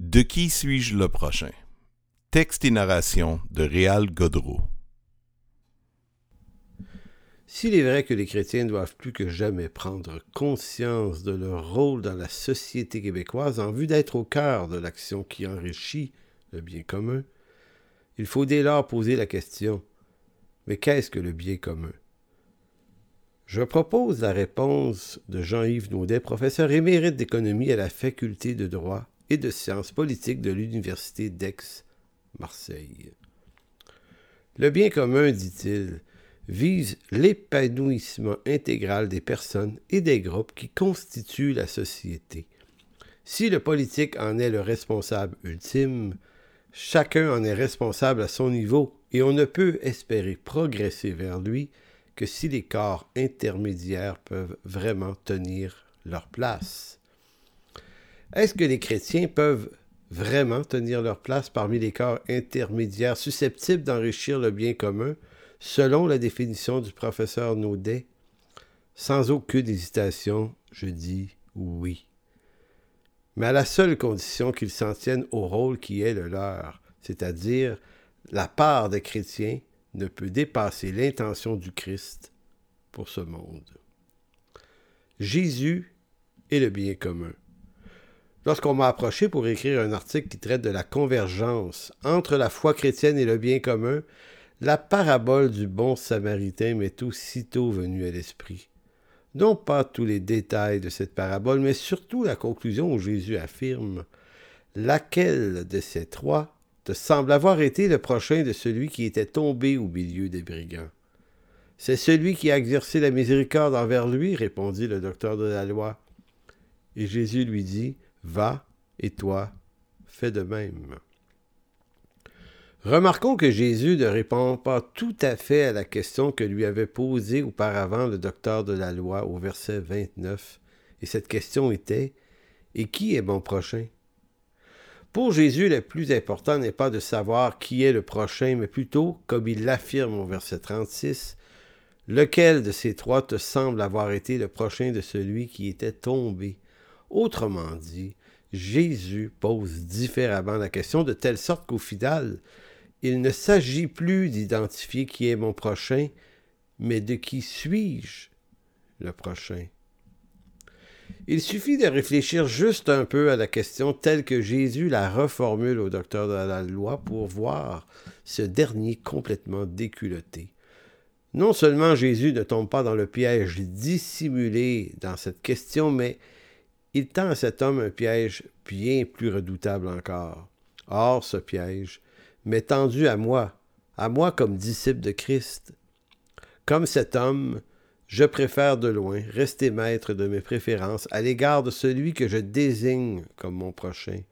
De qui suis-je le prochain? Texte et narration de Réal Godreau. S'il est vrai que les chrétiens doivent plus que jamais prendre conscience de leur rôle dans la société québécoise en vue d'être au cœur de l'action qui enrichit le bien commun, il faut dès lors poser la question Mais qu'est-ce que le bien commun? Je propose la réponse de Jean-Yves Naudet, professeur émérite d'économie à la faculté de droit et de sciences politiques de l'Université d'Aix-Marseille. Le bien commun, dit-il, vise l'épanouissement intégral des personnes et des groupes qui constituent la société. Si le politique en est le responsable ultime, chacun en est responsable à son niveau et on ne peut espérer progresser vers lui que si les corps intermédiaires peuvent vraiment tenir leur place. Est-ce que les chrétiens peuvent vraiment tenir leur place parmi les corps intermédiaires susceptibles d'enrichir le bien commun, selon la définition du professeur Naudet? Sans aucune hésitation, je dis oui. Mais à la seule condition qu'ils s'en tiennent au rôle qui est le leur, c'est-à-dire la part des chrétiens ne peut dépasser l'intention du Christ pour ce monde. Jésus est le bien commun. Lorsqu'on m'a approché pour écrire un article qui traite de la convergence entre la foi chrétienne et le bien commun, la parabole du bon samaritain m'est aussitôt venue à l'esprit. Non pas tous les détails de cette parabole, mais surtout la conclusion où Jésus affirme Laquelle de ces trois te semble avoir été le prochain de celui qui était tombé au milieu des brigands? C'est celui qui a exercé la miséricorde envers lui, répondit le docteur de la loi. Et Jésus lui dit Va, et toi, fais de même. Remarquons que Jésus ne répond pas tout à fait à la question que lui avait posée auparavant le docteur de la loi au verset 29, et cette question était Et qui est mon prochain? Pour Jésus, le plus important n'est pas de savoir qui est le prochain, mais plutôt, comme il l'affirme au verset 36, Lequel de ces trois te semble avoir été le prochain de celui qui était tombé? Autrement dit, Jésus pose différemment la question de telle sorte qu'au final, il ne s'agit plus d'identifier qui est mon prochain, mais de qui suis-je le prochain. Il suffit de réfléchir juste un peu à la question telle que Jésus la reformule au docteur de la loi pour voir ce dernier complètement déculotté. Non seulement Jésus ne tombe pas dans le piège dissimulé dans cette question, mais il tend à cet homme un piège bien plus redoutable encore. Or, ce piège m'est tendu à moi, à moi comme disciple de Christ. Comme cet homme, je préfère de loin rester maître de mes préférences à l'égard de celui que je désigne comme mon prochain.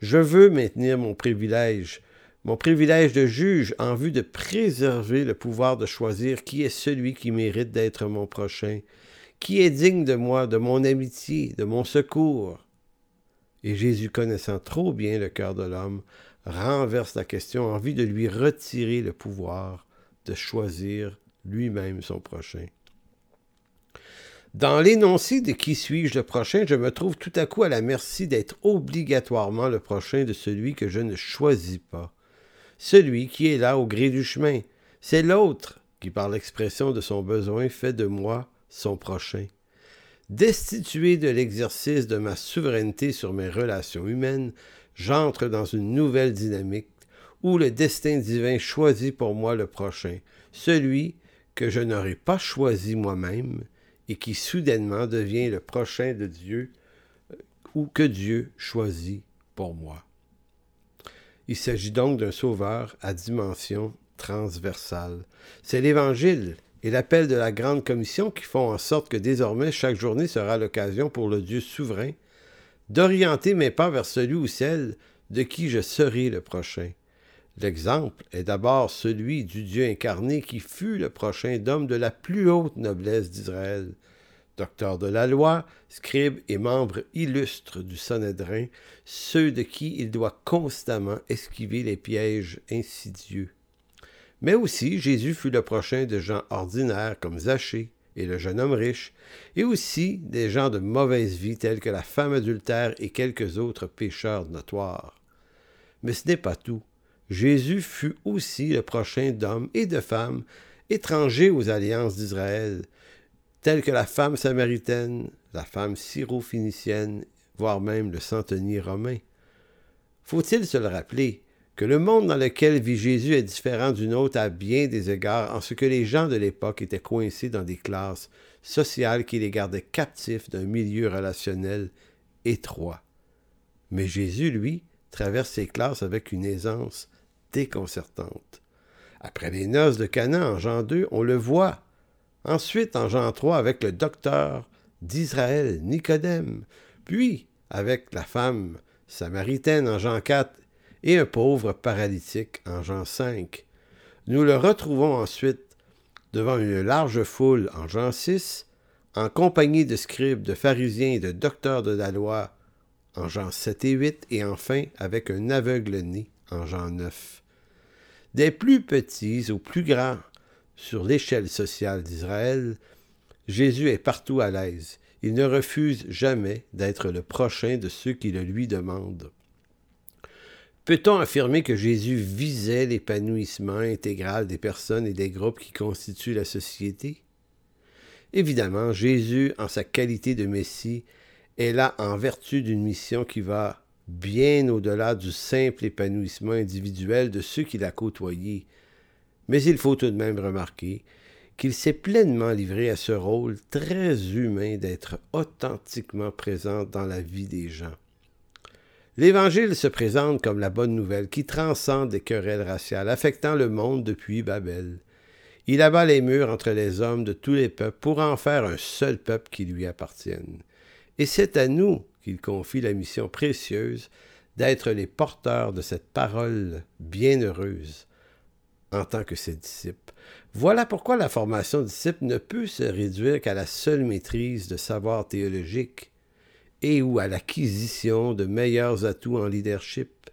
Je veux maintenir mon privilège, mon privilège de juge en vue de préserver le pouvoir de choisir qui est celui qui mérite d'être mon prochain, qui est digne de moi, de mon amitié, de mon secours? Et Jésus, connaissant trop bien le cœur de l'homme, renverse la question en vue de lui retirer le pouvoir de choisir lui-même son prochain. Dans l'énoncé de qui suis-je le prochain, je me trouve tout à coup à la merci d'être obligatoirement le prochain de celui que je ne choisis pas. Celui qui est là au gré du chemin. C'est l'autre qui, par l'expression de son besoin, fait de moi son prochain. Destitué de l'exercice de ma souveraineté sur mes relations humaines, j'entre dans une nouvelle dynamique où le destin divin choisit pour moi le prochain, celui que je n'aurais pas choisi moi-même et qui soudainement devient le prochain de Dieu euh, ou que Dieu choisit pour moi. Il s'agit donc d'un sauveur à dimension transversale. C'est l'Évangile et l'appel de la Grande Commission qui font en sorte que désormais chaque journée sera l'occasion pour le Dieu souverain d'orienter mes pas vers celui ou celle de qui je serai le prochain. L'exemple est d'abord celui du Dieu incarné qui fut le prochain d'homme de la plus haute noblesse d'Israël. Docteur de la loi, scribe et membre illustre du Sanhédrin, ceux de qui il doit constamment esquiver les pièges insidieux. Mais aussi Jésus fut le prochain de gens ordinaires comme Zachée et le jeune homme riche, et aussi des gens de mauvaise vie tels que la femme adultère et quelques autres pécheurs notoires. Mais ce n'est pas tout. Jésus fut aussi le prochain d'hommes et de femmes étrangers aux alliances d'Israël, tels que la femme samaritaine, la femme syro-phénicienne, voire même le centenier romain. Faut-il se le rappeler? Que le monde dans lequel vit Jésus est différent du nôtre à bien des égards en ce que les gens de l'époque étaient coincés dans des classes sociales qui les gardaient captifs d'un milieu relationnel étroit. Mais Jésus, lui, traverse ces classes avec une aisance déconcertante. Après les noces de Canaan en Jean 2, on le voit. Ensuite, en Jean 3, avec le docteur d'Israël, Nicodème, puis avec la femme samaritaine en Jean 4 et un pauvre paralytique en Jean 5. Nous le retrouvons ensuite devant une large foule en Jean 6, en compagnie de scribes, de pharisiens et de docteurs de la loi en Jean 7 et 8, et enfin avec un aveugle né en Jean 9. Des plus petits aux plus grands sur l'échelle sociale d'Israël, Jésus est partout à l'aise. Il ne refuse jamais d'être le prochain de ceux qui le lui demandent. Peut-on affirmer que Jésus visait l'épanouissement intégral des personnes et des groupes qui constituent la société? Évidemment, Jésus, en sa qualité de Messie, est là en vertu d'une mission qui va bien au-delà du simple épanouissement individuel de ceux qu'il a côtoyés. Mais il faut tout de même remarquer qu'il s'est pleinement livré à ce rôle très humain d'être authentiquement présent dans la vie des gens. L'Évangile se présente comme la bonne nouvelle qui transcende les querelles raciales affectant le monde depuis Babel. Il abat les murs entre les hommes de tous les peuples pour en faire un seul peuple qui lui appartienne. Et c'est à nous qu'il confie la mission précieuse d'être les porteurs de cette parole bienheureuse en tant que ses disciples. Voilà pourquoi la formation disciple ne peut se réduire qu'à la seule maîtrise de savoirs théologiques et ou à l'acquisition de meilleurs atouts en leadership.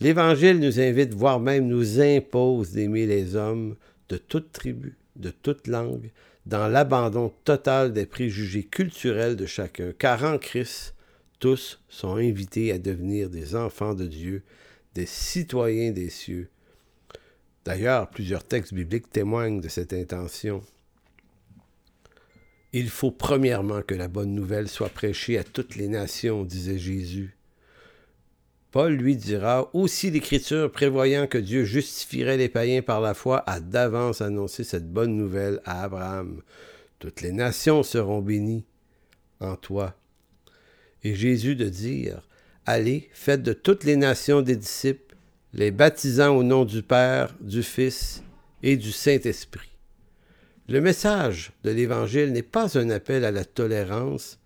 L'Évangile nous invite, voire même nous impose d'aimer les hommes de toute tribu, de toute langue, dans l'abandon total des préjugés culturels de chacun, car en Christ, tous sont invités à devenir des enfants de Dieu, des citoyens des cieux, D'ailleurs, plusieurs textes bibliques témoignent de cette intention. Il faut premièrement que la bonne nouvelle soit prêchée à toutes les nations, disait Jésus. Paul lui dira aussi l'Écriture, prévoyant que Dieu justifierait les païens par la foi, a d'avance annoncé cette bonne nouvelle à Abraham. Toutes les nations seront bénies en toi. Et Jésus de dire Allez, faites de toutes les nations des disciples les baptisant au nom du Père, du Fils et du Saint-Esprit. Le message de l'Évangile n'est pas un appel à la tolérance,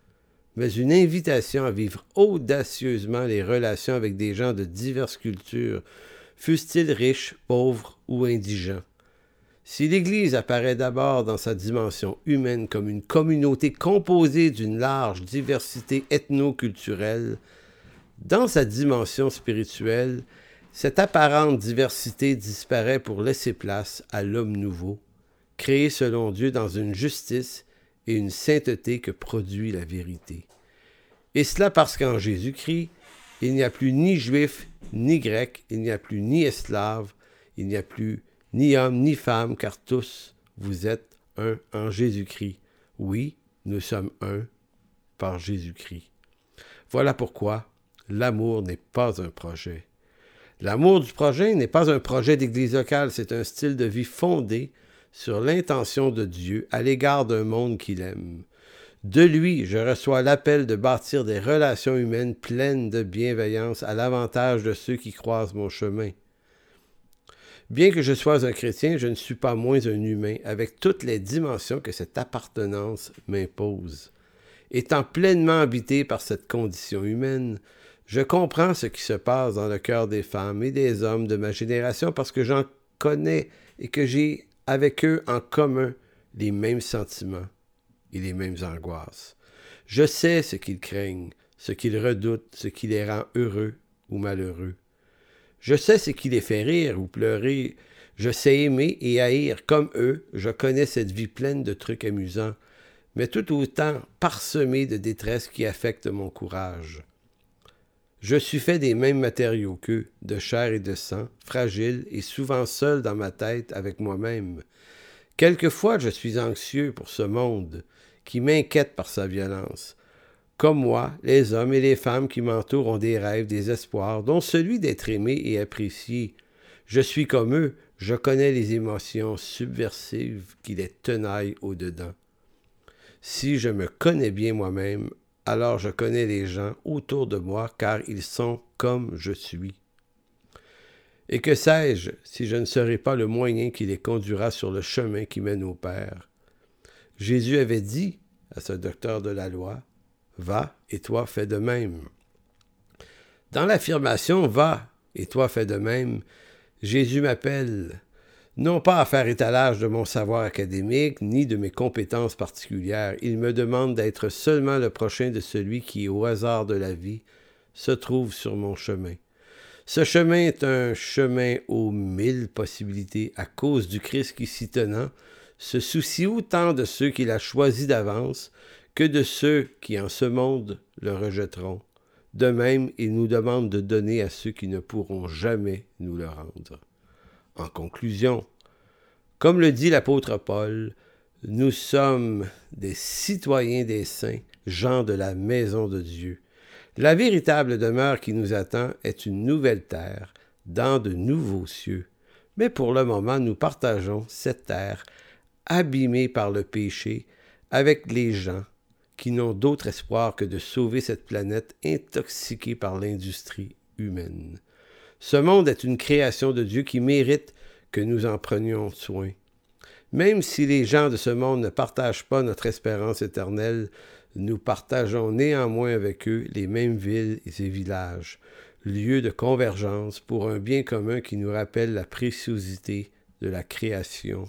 mais une invitation à vivre audacieusement les relations avec des gens de diverses cultures, fussent-ils riches, pauvres ou indigents. Si l'Église apparaît d'abord dans sa dimension humaine comme une communauté composée d'une large diversité ethno-culturelle, dans sa dimension spirituelle, cette apparente diversité disparaît pour laisser place à l'homme nouveau, créé selon Dieu dans une justice et une sainteté que produit la vérité. Et cela parce qu'en Jésus-Christ, il n'y a plus ni juif, ni grec, il n'y a plus ni esclave, il n'y a plus ni homme, ni femme, car tous, vous êtes un en Jésus-Christ. Oui, nous sommes un par Jésus-Christ. Voilà pourquoi l'amour n'est pas un projet, L'amour du projet n'est pas un projet d'église locale, c'est un style de vie fondé sur l'intention de Dieu à l'égard d'un monde qu'il aime. De lui, je reçois l'appel de bâtir des relations humaines pleines de bienveillance à l'avantage de ceux qui croisent mon chemin. Bien que je sois un chrétien, je ne suis pas moins un humain, avec toutes les dimensions que cette appartenance m'impose. Étant pleinement habité par cette condition humaine, je comprends ce qui se passe dans le cœur des femmes et des hommes de ma génération parce que j'en connais et que j'ai avec eux en commun les mêmes sentiments et les mêmes angoisses. Je sais ce qu'ils craignent, ce qu'ils redoutent, ce qui les rend heureux ou malheureux. Je sais ce qui les fait rire ou pleurer. Je sais aimer et haïr comme eux. Je connais cette vie pleine de trucs amusants mais tout autant parsemé de détresse qui affecte mon courage. Je suis fait des mêmes matériaux qu'eux, de chair et de sang, fragile et souvent seul dans ma tête avec moi-même. Quelquefois je suis anxieux pour ce monde, qui m'inquiète par sa violence. Comme moi, les hommes et les femmes qui m'entourent ont des rêves, des espoirs, dont celui d'être aimé et apprécié. Je suis comme eux, je connais les émotions subversives qui les tenaillent au-dedans. Si je me connais bien moi-même, alors je connais les gens autour de moi car ils sont comme je suis. Et que sais-je si je ne serai pas le moyen qui les conduira sur le chemin qui mène au Père? Jésus avait dit à ce docteur de la loi, Va et toi fais de même. Dans l'affirmation Va et toi fais de même, Jésus m'appelle non pas à faire étalage de mon savoir académique ni de mes compétences particulières, il me demande d'être seulement le prochain de celui qui, au hasard de la vie, se trouve sur mon chemin. Ce chemin est un chemin aux mille possibilités à cause du Christ qui s'y tenant se soucie autant de ceux qu'il a choisis d'avance que de ceux qui en ce monde le rejetteront. De même, il nous demande de donner à ceux qui ne pourront jamais nous le rendre. En conclusion, comme le dit l'apôtre Paul, nous sommes des citoyens des saints, gens de la maison de Dieu. La véritable demeure qui nous attend est une nouvelle terre, dans de nouveaux cieux. Mais pour le moment, nous partageons cette terre, abîmée par le péché, avec les gens qui n'ont d'autre espoir que de sauver cette planète intoxiquée par l'industrie humaine. Ce monde est une création de Dieu qui mérite que nous en prenions soin. Même si les gens de ce monde ne partagent pas notre espérance éternelle, nous partageons néanmoins avec eux les mêmes villes et villages, lieux de convergence pour un bien commun qui nous rappelle la préciosité de la création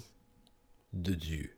de Dieu.